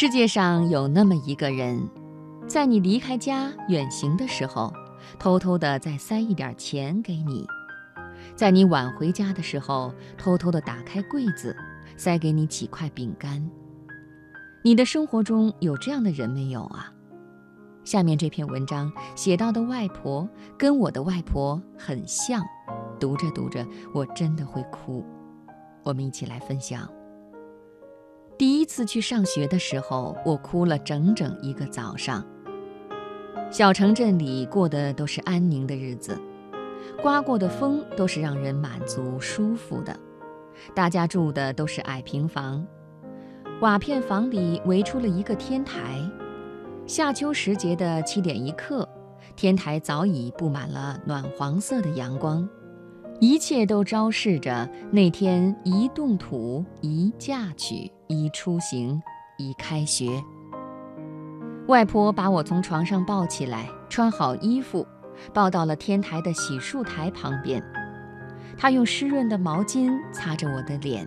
世界上有那么一个人，在你离开家远行的时候，偷偷的再塞一点钱给你；在你晚回家的时候，偷偷的打开柜子，塞给你几块饼干。你的生活中有这样的人没有啊？下面这篇文章写到的外婆跟我的外婆很像，读着读着我真的会哭。我们一起来分享。第一次去上学的时候，我哭了整整一个早上。小城镇里过的都是安宁的日子，刮过的风都是让人满足舒服的，大家住的都是矮平房，瓦片房里围出了一个天台。夏秋时节的七点一刻，天台早已布满了暖黄色的阳光，一切都昭示着那天一动土，一嫁娶，一出行，一开学。外婆把我从床上抱起来，穿好衣服，抱到了天台的洗漱台旁边。她用湿润的毛巾擦着我的脸，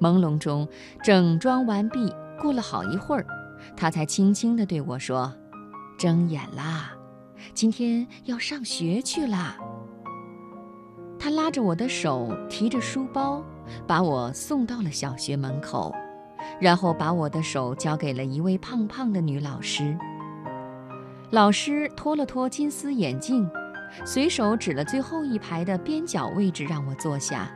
朦胧中整装完毕。过了好一会儿。她才轻轻地对我说：“睁眼啦，今天要上学去啦。”他拉着我的手，提着书包，把我送到了小学门口，然后把我的手交给了一位胖胖的女老师。老师脱了脱金丝眼镜，随手指了最后一排的边角位置，让我坐下。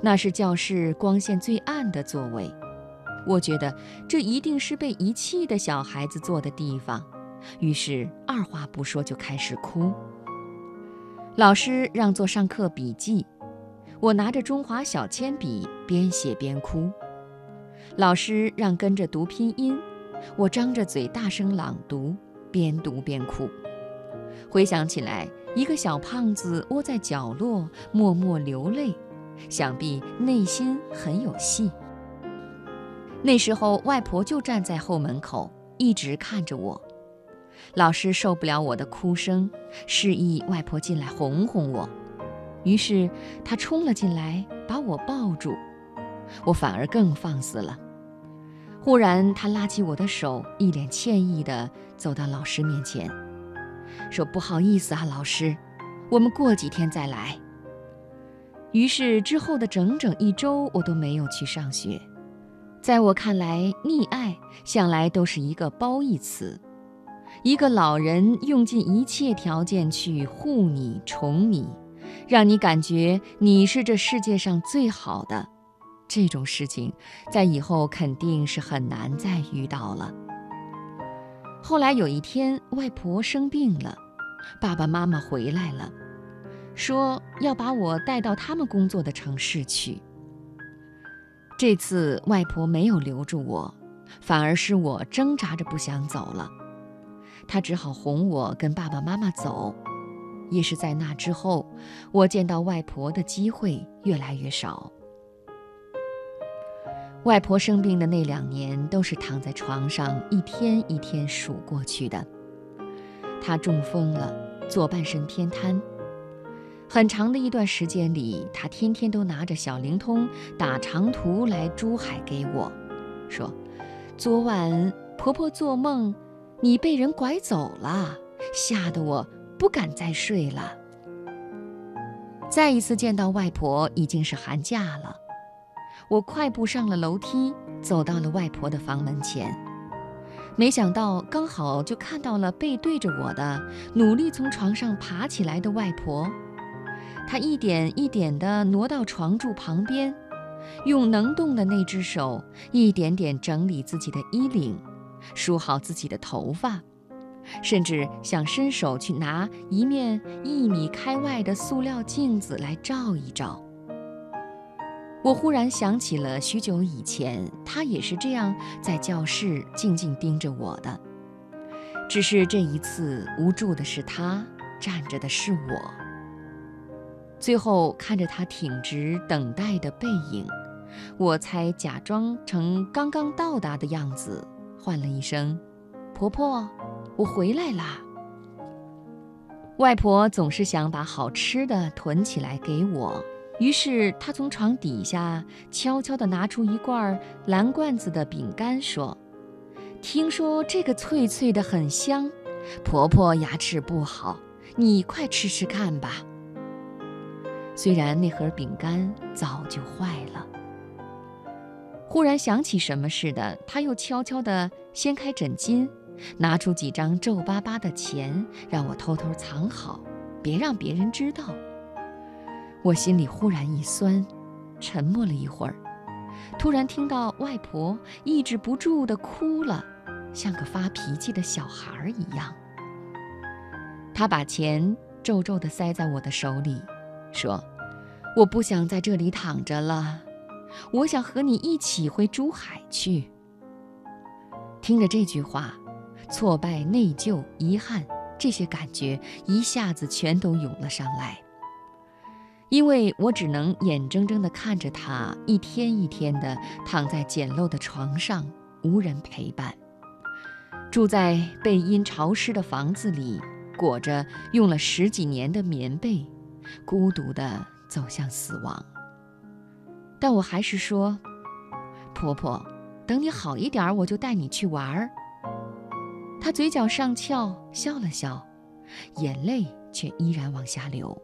那是教室光线最暗的座位。我觉得这一定是被遗弃的小孩子坐的地方，于是二话不说就开始哭。老师让做上课笔记，我拿着中华小铅笔边写边哭。老师让跟着读拼音，我张着嘴大声朗读，边读边哭。回想起来，一个小胖子窝在角落默默流泪，想必内心很有戏。那时候，外婆就站在后门口，一直看着我。老师受不了我的哭声，示意外婆进来哄哄我。于是她冲了进来，把我抱住。我反而更放肆了。忽然，他拉起我的手，一脸歉意地走到老师面前，说：“不好意思啊，老师，我们过几天再来。”于是之后的整整一周，我都没有去上学。在我看来，溺爱向来都是一个褒义词，一个老人用尽一切条件去护你、宠你，让你感觉你是这世界上最好的，这种事情在以后肯定是很难再遇到了。后来有一天，外婆生病了，爸爸妈妈回来了，说要把我带到他们工作的城市去。这次外婆没有留住我，反而是我挣扎着不想走了。她只好哄我跟爸爸妈妈走。也是在那之后，我见到外婆的机会越来越少。外婆生病的那两年，都是躺在床上一天一天数过去的。她中风了，左半身偏瘫。很长的一段时间里，她天天都拿着小灵通打长途来珠海给我，说：“昨晚婆婆做梦，你被人拐走了，吓得我不敢再睡了。”再一次见到外婆已经是寒假了，我快步上了楼梯，走到了外婆的房门前，没想到刚好就看到了背对着我的、努力从床上爬起来的外婆。她一点一点地挪到床柱旁边，用能动的那只手一点点整理自己的衣领，梳好自己的头发，甚至想伸手去拿一面一米开外的塑料镜子来照一照。我忽然想起了许久以前，他也是这样在教室静静盯着我的，只是这一次无助的是他，站着的是我。最后看着他挺直等待的背影，我才假装成刚刚到达的样子，唤了一声：“婆婆，我回来啦。”外婆总是想把好吃的囤起来给我，于是她从床底下悄悄地拿出一罐蓝罐子的饼干，说：“听说这个脆脆的很香，婆婆牙齿不好，你快吃吃看吧。虽然那盒饼干早就坏了，忽然想起什么似的，他又悄悄地掀开枕巾，拿出几张皱巴巴的钱，让我偷偷藏好，别让别人知道。我心里忽然一酸，沉默了一会儿，突然听到外婆抑制不住地哭了，像个发脾气的小孩儿一样。她把钱皱皱地塞在我的手里。说：“我不想在这里躺着了，我想和你一起回珠海去。”听着这句话，挫败、内疚、遗憾这些感觉一下子全都涌了上来。因为我只能眼睁睁地看着他一天一天地躺在简陋的床上，无人陪伴，住在背阴潮湿的房子里，裹着用了十几年的棉被。孤独地走向死亡，但我还是说：“婆婆，等你好一点，我就带你去玩儿。”她嘴角上翘，笑了笑，眼泪却依然往下流，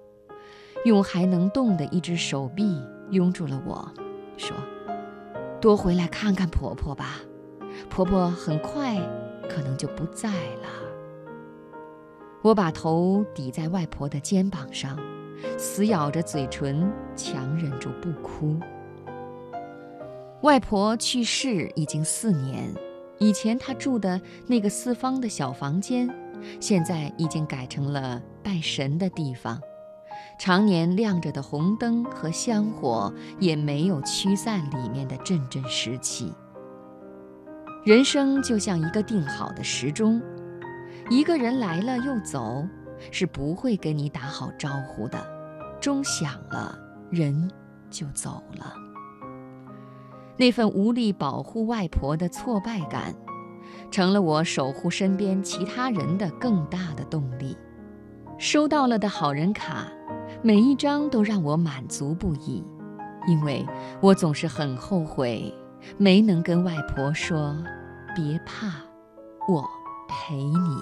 用还能动的一只手臂拥住了我，说：“多回来看看婆婆吧，婆婆很快可能就不在了。”我把头抵在外婆的肩膀上。死咬着嘴唇，强忍住不哭。外婆去世已经四年，以前她住的那个四方的小房间，现在已经改成了拜神的地方。常年亮着的红灯和香火也没有驱散里面的阵阵湿气。人生就像一个定好的时钟，一个人来了又走，是不会跟你打好招呼的。钟响了，人就走了。那份无力保护外婆的挫败感，成了我守护身边其他人的更大的动力。收到了的好人卡，每一张都让我满足不已，因为我总是很后悔没能跟外婆说：“别怕，我陪你。”